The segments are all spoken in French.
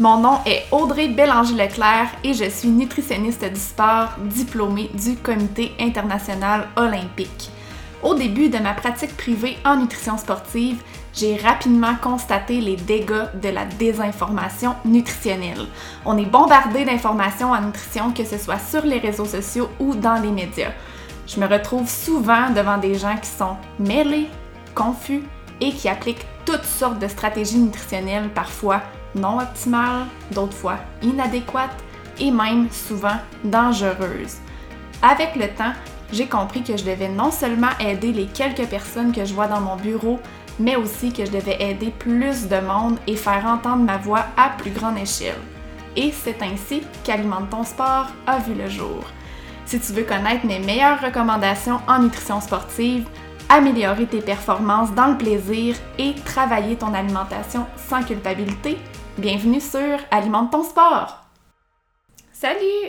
Mon nom est Audrey Bélanger-Leclerc et je suis nutritionniste du sport diplômée du Comité international olympique. Au début de ma pratique privée en nutrition sportive, j'ai rapidement constaté les dégâts de la désinformation nutritionnelle. On est bombardé d'informations en nutrition, que ce soit sur les réseaux sociaux ou dans les médias. Je me retrouve souvent devant des gens qui sont mêlés, confus et qui appliquent toutes sortes de stratégies nutritionnelles, parfois non optimales, d'autres fois inadéquates et même souvent dangereuses. Avec le temps, j'ai compris que je devais non seulement aider les quelques personnes que je vois dans mon bureau, mais aussi que je devais aider plus de monde et faire entendre ma voix à plus grande échelle. Et c'est ainsi qu'Alimente ton sport a vu le jour. Si tu veux connaître mes meilleures recommandations en nutrition sportive, améliorer tes performances dans le plaisir et travailler ton alimentation sans culpabilité, bienvenue sur Alimente ton sport! Salut!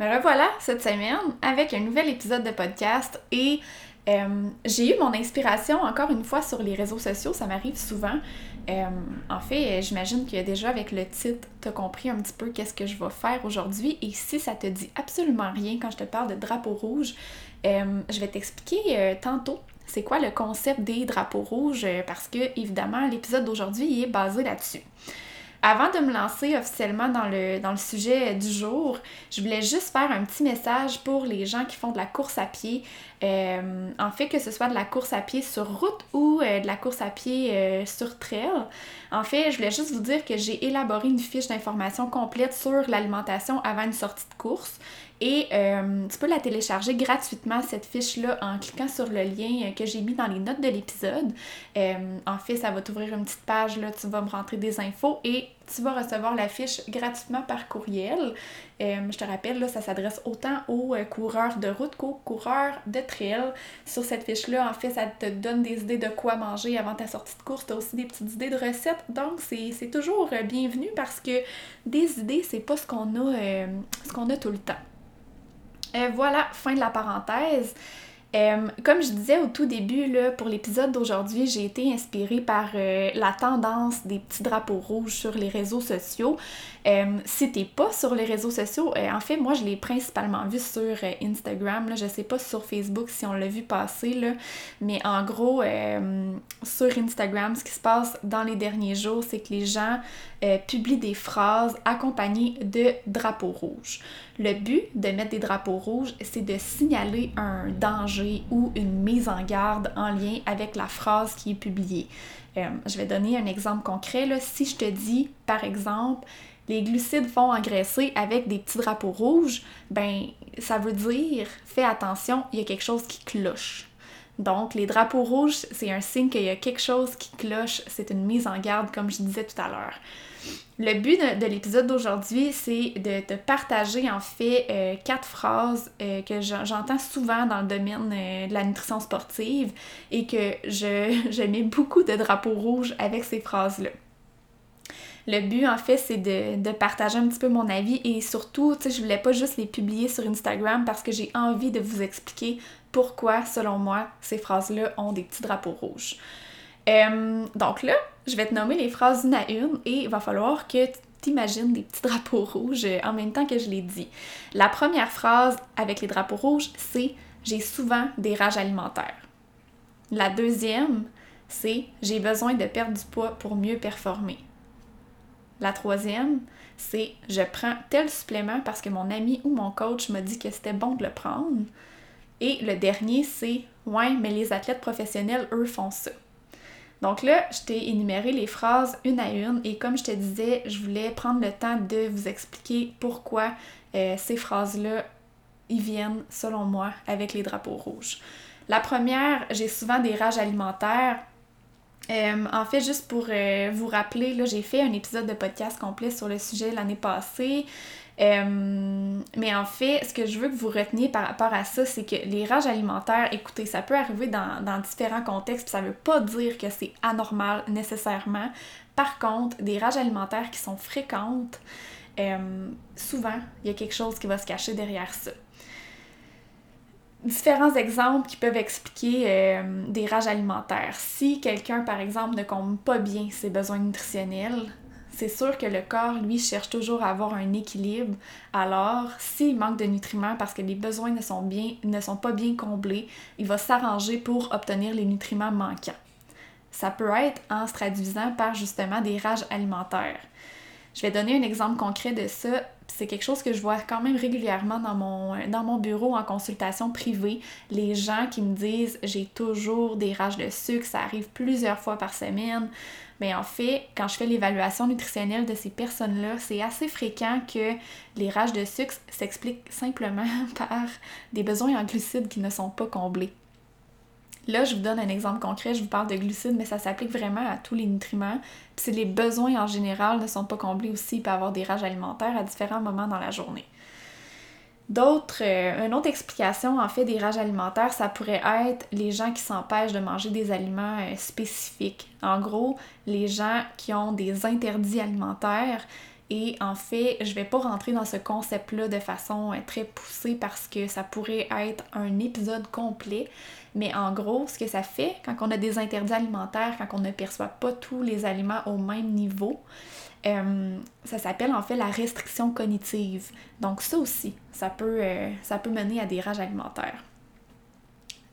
Me revoilà cette semaine avec un nouvel épisode de podcast et euh, j'ai eu mon inspiration encore une fois sur les réseaux sociaux, ça m'arrive souvent. Euh, en fait, j'imagine que déjà avec le titre, tu as compris un petit peu qu'est-ce que je vais faire aujourd'hui. Et si ça te dit absolument rien quand je te parle de drapeau rouge, euh, je vais t'expliquer tantôt c'est quoi le concept des drapeaux rouges parce que évidemment l'épisode d'aujourd'hui est basé là-dessus. Avant de me lancer officiellement dans le, sujet du jour, je voulais juste faire un petit message pour les gens qui font de la course à pied. Euh, en fait, que ce soit de la course à pied sur route ou euh, de la course à pied euh, sur trail. En fait, je voulais juste vous dire que j'ai élaboré une fiche d'information complète sur l'alimentation avant une sortie de course. Et tu peux la télécharger gratuitement, cette fiche-là, en cliquant sur le lien que j'ai mis dans les notes de l'épisode. En fait, ça va t'ouvrir une petite page, là, tu vas me rentrer des infos et tu vas recevoir la fiche gratuitement par courriel. Euh, je te rappelle, là, ça s'adresse autant aux coureurs de route qu'aux coureurs de trail. Sur cette fiche-là, en fait, ça te donne des idées de quoi manger avant ta sortie de course. Tu as aussi des petites idées de recettes. Donc, c'est toujours bienvenu parce que des idées, c'est pas ce qu'on a, ce qu'on a tout le temps. Euh, voilà, fin de la parenthèse. Euh, comme je disais au tout début, là, pour l'épisode d'aujourd'hui, j'ai été inspirée par euh, la tendance des petits drapeaux rouges sur les réseaux sociaux. Euh, si t'es pas sur les réseaux sociaux, en fait, moi, je l'ai principalement vu sur Instagram. Là, je sais pas sur Facebook si on l'a vu passer, là, mais en gros, sur Instagram, ce qui se passe dans les derniers jours, c'est que les gens publient des phrases accompagnées de drapeaux rouges. Le but de mettre des drapeaux rouges, c'est de signaler un danger ou une mise en garde en lien avec la phrase qui est publiée. Euh, je vais donner un exemple concret. Si je te dis, par exemple, les glucides vont engraisser avec des petits drapeaux rouges, ben ça veut dire fais attention, il y a quelque chose qui cloche. Donc, les drapeaux rouges, c'est un signe qu'il y a quelque chose qui cloche, c'est une mise en garde, comme je disais tout à l'heure. Le but de, l'épisode d'aujourd'hui, c'est de te partager en fait euh, quatre phrases euh, que j'entends souvent dans le domaine euh, de la nutrition sportive et que je, je mets beaucoup de drapeaux rouges avec ces phrases-là. Le but, en fait, c'est de, partager un petit peu mon avis et surtout, tu sais, je voulais pas juste les publier sur Instagram parce que j'ai envie de vous expliquer pourquoi, selon moi, ces phrases-là ont des petits drapeaux rouges. Euh, donc là, je vais te nommer les phrases une à une et il va falloir que t'imagines des petits drapeaux rouges en même temps que je les dis. La première phrase avec les drapeaux rouges, c'est j'ai souvent des rages alimentaires. La deuxième, c'est j'ai besoin de perdre du poids pour mieux performer. La troisième, c'est je prends tel supplément parce que mon ami ou mon coach m'a dit que c'était bon de le prendre. Et le dernier, c'est ouais, mais les athlètes professionnels, eux, font ça. Donc là, je t'ai énuméré les phrases une à une et comme je te disais, je voulais prendre le temps de vous expliquer pourquoi euh, ces phrases-là, ils viennent, selon moi, avec les drapeaux rouges. La première, j'ai souvent des rages alimentaires. Euh, en fait, juste pour euh, vous rappeler, là, j'ai fait un épisode de podcast complet sur le sujet l'année passée. Euh, mais en fait, ce que je veux que vous reteniez par rapport à ça, c'est que les rages alimentaires, écoutez, ça peut arriver dans, différents contextes, ça veut pas dire que c'est anormal nécessairement. Par contre, des rages alimentaires qui sont fréquentes, souvent, il y a quelque chose qui va se cacher derrière ça. Différents exemples qui peuvent expliquer euh, des rages alimentaires. Si quelqu'un, par exemple, ne compte pas bien ses besoins nutritionnels, c'est sûr que le corps, lui, cherche toujours à avoir un équilibre. Alors, s'il manque de nutriments parce que les besoins ne sont, ne sont pas bien comblés, il va s'arranger pour obtenir les nutriments manquants. Ça peut être en se traduisant par justement des rages alimentaires. Je vais donner un exemple concret de ça. C'est quelque chose que je vois quand même régulièrement dans mon, bureau en consultation privée. Les gens qui me disent j'ai toujours des rages de sucre, ça arrive plusieurs fois par semaine. Mais en fait, quand je fais l'évaluation nutritionnelle de ces personnes-là, c'est assez fréquent que les rages de sucre s'expliquent simplement par des besoins en glucides qui ne sont pas comblés. Là, je vous donne un exemple concret, je vous parle de glucides, mais ça s'applique vraiment à tous les nutriments. Puis si les besoins en général ne sont pas comblés aussi, il peut avoir des rages alimentaires à différents moments dans la journée. D'autres, euh, une autre explication en fait des rages alimentaires, ça pourrait être les gens qui s'empêchent de manger des aliments euh, spécifiques. En gros, les gens qui ont des interdits alimentaires, et en fait, je vais pas rentrer dans ce concept-là de façon euh, très poussée parce que ça pourrait être un épisode complet. Mais en gros, ce que ça fait quand on a des interdits alimentaires, quand on ne perçoit pas tous les aliments au même niveau, euh, ça s'appelle en fait la restriction cognitive. Donc ça aussi, ça peut, euh, ça peut mener à des rages alimentaires.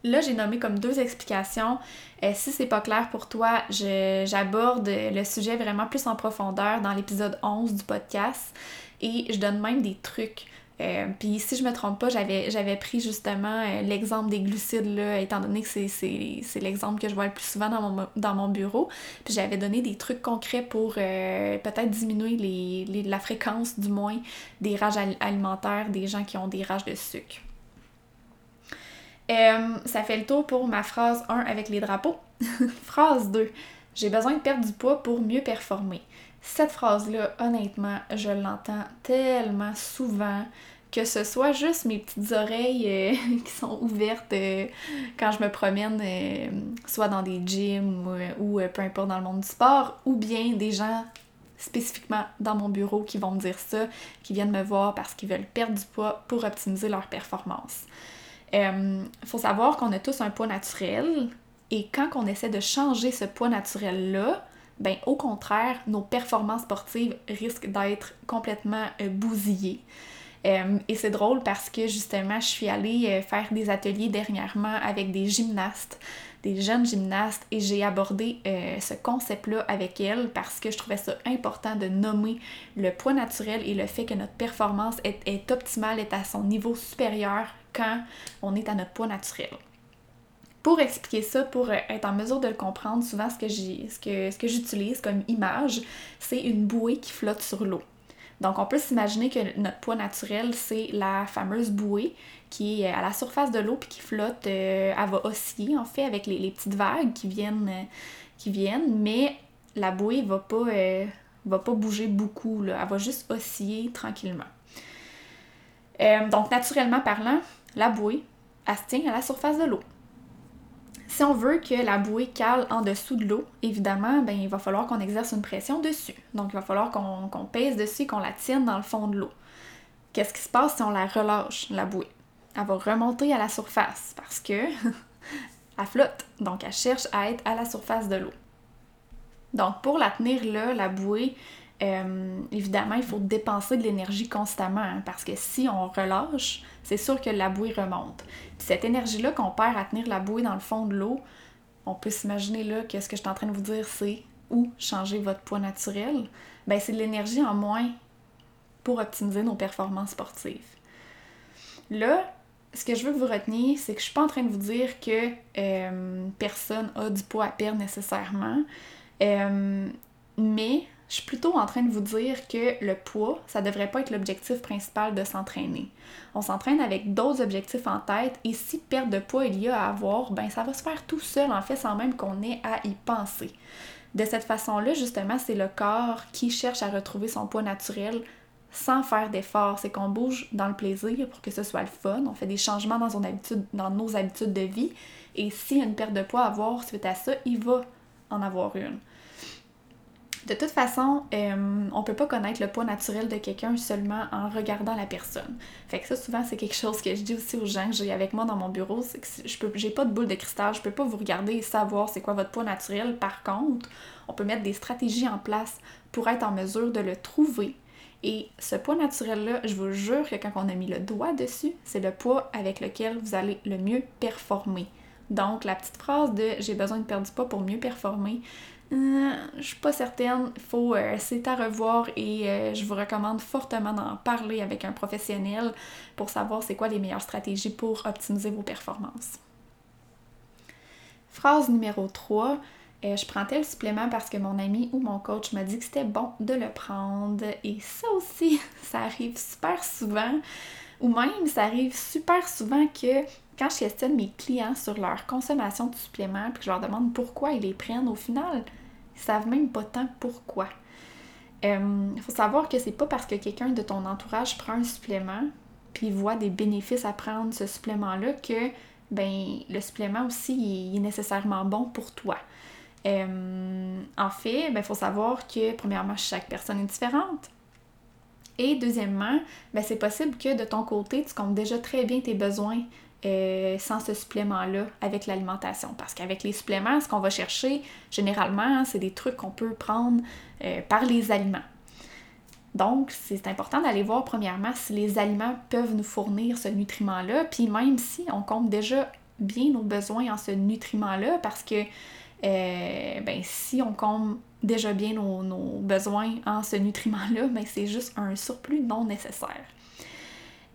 Là, j'ai nommé comme deux explications. Si euh, si c'est pas clair pour toi, j'aborde le sujet vraiment plus en profondeur dans l'épisode 11 du podcast et je donne même des trucs. Euh, puis si je me trompe pas, j'avais pris justement euh, l'exemple des glucides, là, étant donné que c'est l'exemple que je vois le plus souvent dans mon, dans mon bureau. Puis j'avais donné des trucs concrets pour peut-être diminuer les, la fréquence, du moins, des rages alimentaires des gens qui ont des rages de sucre. Euh, ça fait le tour pour ma phrase 1 avec les drapeaux. phrase 2. J'ai besoin de perdre du poids pour mieux performer. Cette phrase-là, honnêtement, je l'entends tellement souvent que ce soit juste mes petites oreilles euh, qui sont ouvertes euh, quand je me promène, soit dans des gyms ou, peu importe dans le monde du sport, ou bien des gens spécifiquement dans mon bureau qui vont me dire ça, qui viennent me voir parce qu'ils veulent perdre du poids pour optimiser leur performance. Il euh, faut savoir qu'on a tous un poids naturel et quand on essaie de changer ce poids naturel-là, ben au contraire, nos performances sportives risquent d'être complètement euh, bousillées. Euh, et c'est drôle parce que justement, je suis allée faire des ateliers dernièrement avec des gymnastes, des jeunes gymnastes, et j'ai abordé ce concept-là avec elles parce que je trouvais ça important de nommer le poids naturel et le fait que notre performance est, est optimale, est à son niveau supérieur quand on est à notre poids naturel. Pour expliquer ça, pour euh, être en mesure de le comprendre, souvent ce que, j'utilise comme image, c'est une bouée qui flotte sur l'eau. Donc on peut s'imaginer que notre poids naturel, c'est la fameuse bouée qui est à la surface de l'eau puis qui flotte, euh, elle va osciller en fait avec les, petites vagues qui viennent, euh, qui viennent mais la bouée va pas, va pas bouger beaucoup, là. elle va juste osciller tranquillement. donc naturellement parlant, la bouée, elle se tient à la surface de l'eau. Si on veut que la bouée cale en dessous de l'eau, évidemment, ben, il va falloir qu'on exerce une pression dessus. Donc, il va falloir qu'on pèse dessus qu'on la tienne dans le fond de l'eau. Qu'est-ce qui se passe si on la relâche, la bouée? Elle va remonter à la surface parce que elle flotte. Donc, elle cherche à être à la surface de l'eau. Donc, pour la tenir là, la bouée, euh, évidemment, il faut dépenser de l'énergie constamment hein, parce que si on relâche, c'est sûr que la bouée remonte. cette énergie-là qu'on perd à tenir la bouée dans le fond de l'eau, on peut s'imaginer là que ce que je suis en train de vous dire, c'est où changer votre poids naturel. Ben, c'est de l'énergie en moins pour optimiser nos performances sportives. Là, ce que je veux que vous reteniez, c'est que je suis pas en train de vous dire que euh, personne a du poids à perdre nécessairement. Euh, mais je suis plutôt en train de vous dire que le poids, ça devrait pas être l'objectif principal de s'entraîner. On s'entraîne avec d'autres objectifs en tête et si perte de poids il y a à avoir, ben ça va se faire tout seul en fait sans même qu'on ait à y penser. De cette façon-là, justement, c'est le corps qui cherche à retrouver son poids naturel sans faire d'efforts. C'est qu'on bouge dans le plaisir pour que ce soit le fun. On fait des changements dans, dans nos habitudes de vie. Et s'il y a une perte de poids à avoir suite à ça, il va en avoir une. De toute façon, euh, on peut pas connaître le poids naturel de quelqu'un seulement en regardant la personne. Fait que ça, souvent, c'est quelque chose que je dis aussi aux gens que j'ai avec moi dans mon bureau, je peux, j'ai pas de boule de cristal, je peux pas vous regarder et savoir c'est quoi votre poids naturel. Par contre, on peut mettre des stratégies en place pour être en mesure de le trouver. Et ce poids naturel-là, je vous jure que quand on a mis le doigt dessus, c'est le poids avec lequel vous allez le mieux performer. Donc, la petite phrase de j'ai besoin de perdre du poids pour mieux performer, euh, je suis pas certaine. Faut, euh, c'est à revoir et euh, je vous recommande fortement d'en parler avec un professionnel pour savoir c'est quoi les meilleures stratégies pour optimiser vos performances. Phrase numéro 3. je prends tel supplément parce que mon ami ou mon coach m'a dit que c'était bon de le prendre. Et ça aussi, ça arrive super souvent. Ou même, ça arrive super souvent que quand je questionne mes clients sur leur consommation de suppléments, puis que je leur demande pourquoi ils les prennent, au final, ils savent même pas tant pourquoi. Il euh, faut savoir que c'est pas parce que quelqu'un de ton entourage prend un supplément, puis voit des bénéfices à prendre ce supplément-là, que ben le supplément aussi est nécessairement bon pour toi. Euh, en fait, il ben, faut savoir que premièrement, chaque personne est différente. Et deuxièmement, ben, c'est possible que de ton côté, tu comptes déjà très bien tes besoins euh, sans ce supplément-là avec l'alimentation. Parce qu'avec les suppléments, ce qu'on va chercher, généralement, c'est des trucs qu'on peut prendre euh, par les aliments. Donc, c'est important d'aller voir premièrement si les aliments peuvent nous fournir ce nutriment-là, puis même si on compte déjà bien nos besoins en ce nutriment-là, parce que euh, ben, si on compte déjà bien nos, nos besoins en ce nutriment-là, ben, c'est juste un surplus non nécessaire.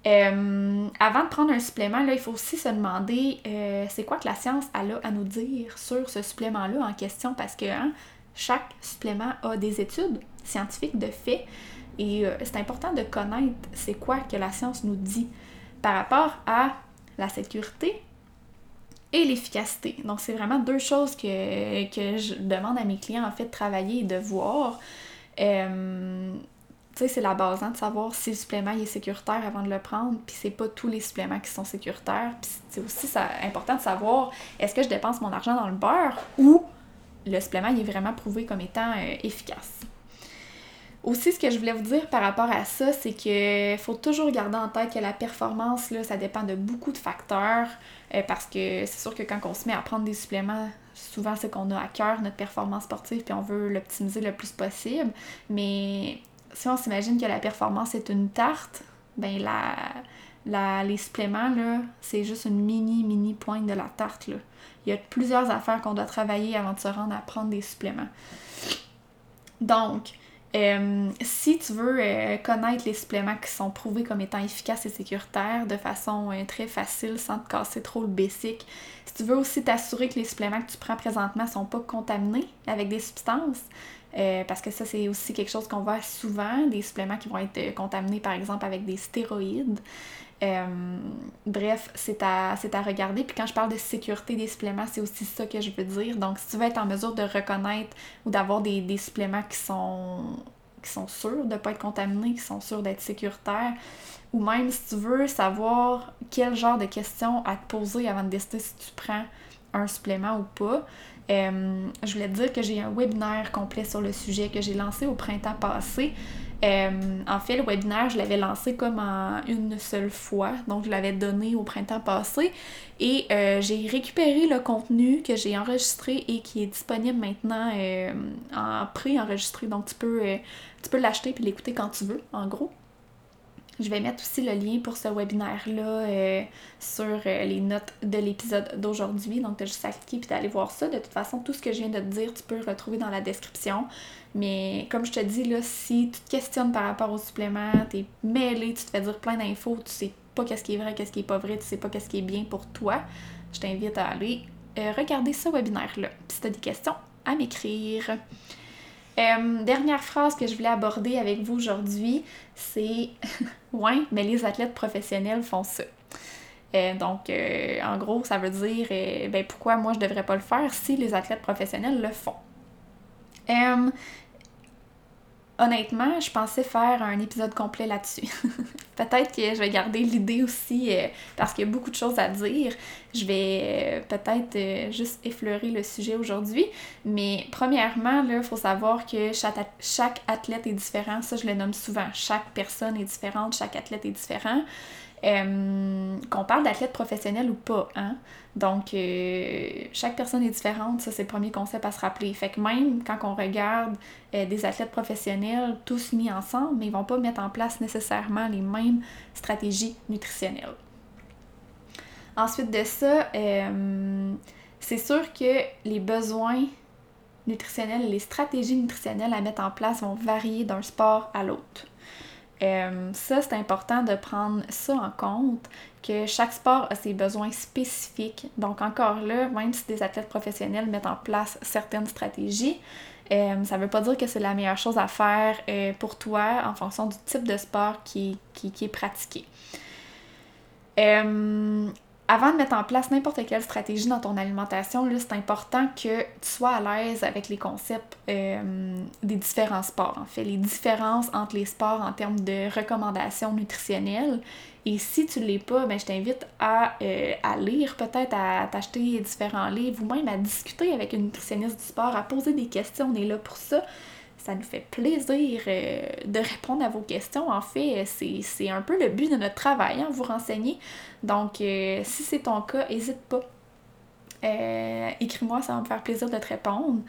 Euh, avant de prendre un supplément, là, il faut aussi se demander euh, c'est quoi que la science a à nous dire sur ce supplément-là en question? Parce que hein, chaque supplément a des études scientifiques de fait et euh, c'est important de connaître c'est quoi que la science nous dit par rapport à la sécurité et l'efficacité. Donc c'est vraiment deux choses que, que, je demande à mes clients en fait de travailler et de voir c'est la base hein, de savoir si le supplément est sécuritaire avant de le prendre, puis c'est pas tous les suppléments qui sont sécuritaires. Puis c'est aussi ça, important de savoir est-ce que je dépense mon argent dans le beurre ou le supplément est vraiment prouvé comme étant euh, efficace. Aussi, ce que je voulais vous dire par rapport à ça, c'est qu'il faut toujours garder en tête que la performance, là, ça dépend de beaucoup de facteurs. Euh, parce que c'est sûr que quand on se met à prendre des suppléments, souvent c'est qu'on a à cœur notre performance sportive puis on veut l'optimiser le plus possible. Mais si on s'imagine que la performance est une tarte, ben la, la, les suppléments, là, c'est juste une mini, mini pointe de la tarte. Là. Il y a plusieurs affaires qu'on doit travailler avant de se rendre à prendre des suppléments. Donc, euh, si tu veux euh, connaître les suppléments qui sont prouvés comme étant efficaces et sécuritaires de façon euh, très facile sans te casser trop le basic, si tu veux aussi t'assurer que les suppléments que tu prends présentement sont pas contaminés avec des substances, parce que ça, c'est aussi quelque chose qu'on voit souvent, des suppléments qui vont être contaminés par exemple avec des stéroïdes. Euh, bref, c'est à, à regarder. Puis quand je parle de sécurité des suppléments, c'est aussi ça que je veux dire. Donc, si tu veux être en mesure de reconnaître ou d'avoir des, des, suppléments qui sont, qui sont sûrs de ne pas être contaminés, qui sont sûrs d'être sécuritaires, ou même si tu veux savoir quel genre de questions à te poser avant de décider si tu prends un supplément ou pas, euh, je voulais te dire que j'ai un webinaire complet sur le sujet que j'ai lancé au printemps passé. Euh, en fait, le webinaire, je l'avais lancé comme en une seule fois, donc je l'avais donné au printemps passé. Et euh, j'ai récupéré le contenu que j'ai enregistré et qui est disponible maintenant en pré-enregistré, donc tu peux, tu peux l'acheter puis l'écouter quand tu veux, en gros. Je vais mettre aussi le lien pour ce webinaire-là euh, sur euh, les notes de l'épisode d'aujourd'hui. Donc, tu as juste à cliquer et d'aller voir ça. De toute façon, tout ce que je viens de te dire, tu peux retrouver dans la description. Mais comme je te dis, là, si tu te questionnes par rapport au supplément, tu es mêlé, tu te fais dire plein d'infos, tu sais pas qu'est-ce qui est vrai, qu'est-ce qui est pas vrai, tu sais pas qu'est-ce qui est bien pour toi, je t'invite à aller euh, regarder ce webinaire-là. Puis si tu as des questions, à m'écrire. Euh, dernière phrase que je voulais aborder avec vous aujourd'hui, c'est Ouais, mais les athlètes professionnels font ça. Euh, donc, euh, en gros, ça veut dire ben, pourquoi moi je devrais pas le faire si les athlètes professionnels le font honnêtement, je pensais faire un épisode complet là-dessus. peut-être que je vais garder l'idée aussi euh, parce qu'il y a beaucoup de choses à dire. Je vais euh, peut-être euh, juste effleurer le sujet aujourd'hui. Mais premièrement, il faut savoir que chaque, chaque, athlète est différent. Ça, je le nomme souvent. Chaque personne est différente, chaque athlète est différent. Euh, qu'on parle d'athlète professionnel ou pas, hein? Donc, euh, chaque personne est différente, ça c'est le premier concept à se rappeler. Fait que même quand on regarde euh, des athlètes professionnels tous mis ensemble, mais ils vont pas mettre en place nécessairement les mêmes stratégies nutritionnelles. Ensuite de ça, c'est sûr que les besoins nutritionnels, les stratégies nutritionnelles à mettre en place vont varier d'un sport à l'autre. Euh, ça, c'est important de prendre ça en compte, que chaque sport a ses besoins spécifiques. Donc encore là, même si des athlètes professionnels mettent en place certaines stratégies, euh, ça ne veut pas dire que c'est la meilleure chose à faire euh, pour toi en fonction du type de sport qui, qui, qui est pratiqué avant de mettre en place n'importe quelle stratégie dans ton alimentation, c'est important que tu sois à l'aise avec les concepts euh, des différents sports. En fait, les différences entre les sports en termes de recommandations nutritionnelles. Et si tu ne l'es pas, ben, je t'invite à, euh, à lire, peut-être à t'acheter différents livres ou même à discuter avec une nutritionniste du sport, à poser des questions. On est là pour ça ça nous fait plaisir euh, de répondre à vos questions. En fait, c'est un peu le but de notre travail, hein, vous renseigner. Donc, euh, si c'est ton cas, n'hésite pas. Euh, écris-moi, ça va me faire plaisir de te répondre.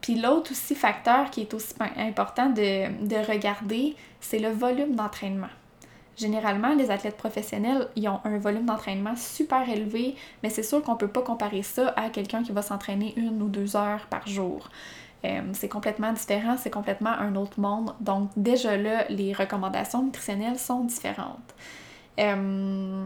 Puis l'autre aussi facteur qui est aussi important de, de regarder, c'est le volume d'entraînement. Généralement, les athlètes professionnels, ils ont un volume d'entraînement super élevé, mais c'est sûr qu'on ne peut pas comparer ça à quelqu'un qui va s'entraîner une ou deux heures par jour. Euh, c'est complètement différent, c'est complètement un autre monde. Donc déjà là, les recommandations nutritionnelles sont différentes. Euh,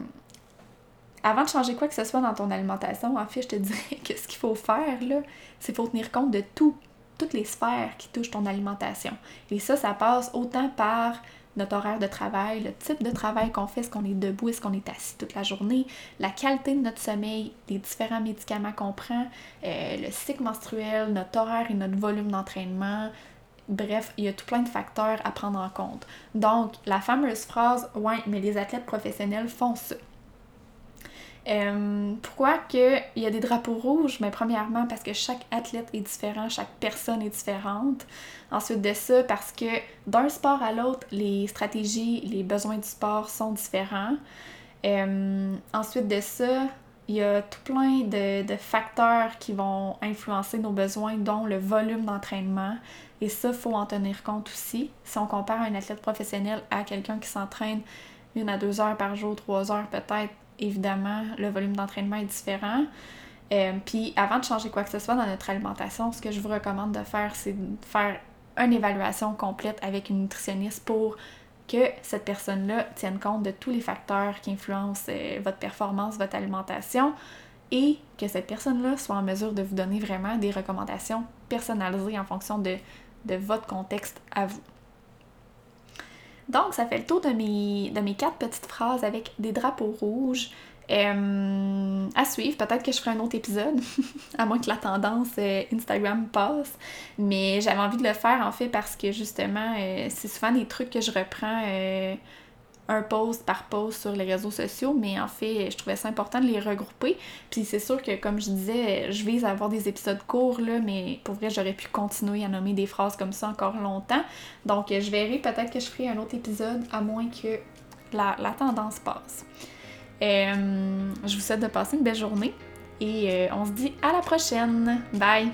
avant de changer quoi que ce soit dans ton alimentation, en fait, je te dirais que ce qu'il faut faire, là, c'est faut tenir compte de tout, toutes les sphères qui touchent ton alimentation. Et ça, ça passe autant par notre horaire de travail, le type de travail qu'on fait, est-ce qu'on est debout, est-ce qu'on est assis toute la journée, la qualité de notre sommeil, les différents médicaments qu'on prend, euh, le cycle menstruel, notre horaire et notre volume d'entraînement. Bref, il y a tout plein de facteurs à prendre en compte. Donc, la fameuse phrase Ouais, mais les athlètes professionnels font ça. Euh, pourquoi qu'il y a des drapeaux rouges? Mais premièrement, parce que chaque athlète est différent, chaque personne est différente. Ensuite de ça, parce que d'un sport à l'autre, les stratégies, les besoins du sport sont différents. Euh, ensuite de ça, il y a tout plein de, de, facteurs qui vont influencer nos besoins, dont le volume d'entraînement. Et ça, il faut en tenir compte aussi. Si on compare un athlète professionnel à quelqu'un qui s'entraîne une à deux heures par jour, trois heures peut-être, évidemment, le volume d'entraînement est différent. Euh, puis avant de changer quoi que ce soit dans notre alimentation, ce que je vous recommande de faire, c'est de faire une évaluation complète avec une nutritionniste pour que cette personne-là tienne compte de tous les facteurs qui influencent euh, votre performance, votre alimentation et que cette personne-là soit en mesure de vous donner vraiment des recommandations personnalisées en fonction de, de votre contexte à vous. Donc, ça fait le tour de mes, quatre petites phrases avec des drapeaux rouges. Euh, à suivre, peut-être que je ferai un autre épisode, à moins que la tendance euh, Instagram passe. Mais j'avais envie de le faire en fait parce que justement, euh, c'est souvent des trucs que je reprends un post par post sur les réseaux sociaux, mais en fait, je trouvais ça important de les regrouper. Puis c'est sûr que, comme je disais, je vise à avoir des épisodes courts, là, mais pour vrai, j'aurais pu continuer à nommer des phrases comme ça encore longtemps. Donc, je verrai peut-être que je ferai un autre épisode, à moins que la, tendance passe. Euh, je vous souhaite de passer une belle journée et euh, on se dit à la prochaine. Bye!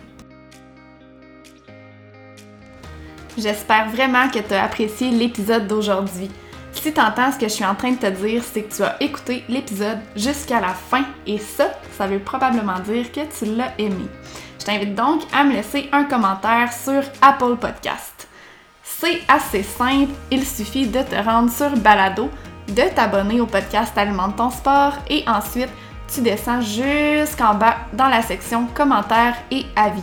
J'espère vraiment que tu as apprécié l'épisode d'aujourd'hui. Si tu entends ce que je suis en train de te dire, c'est que tu as écouté l'épisode jusqu'à la fin et ça, ça veut probablement dire que tu l'as aimé. Je t'invite donc à me laisser un commentaire sur Apple Podcast. C'est assez simple, il suffit de te rendre sur Balado, de t'abonner au podcast Alimente ton sport et ensuite tu descends jusqu'en bas dans la section commentaires et avis.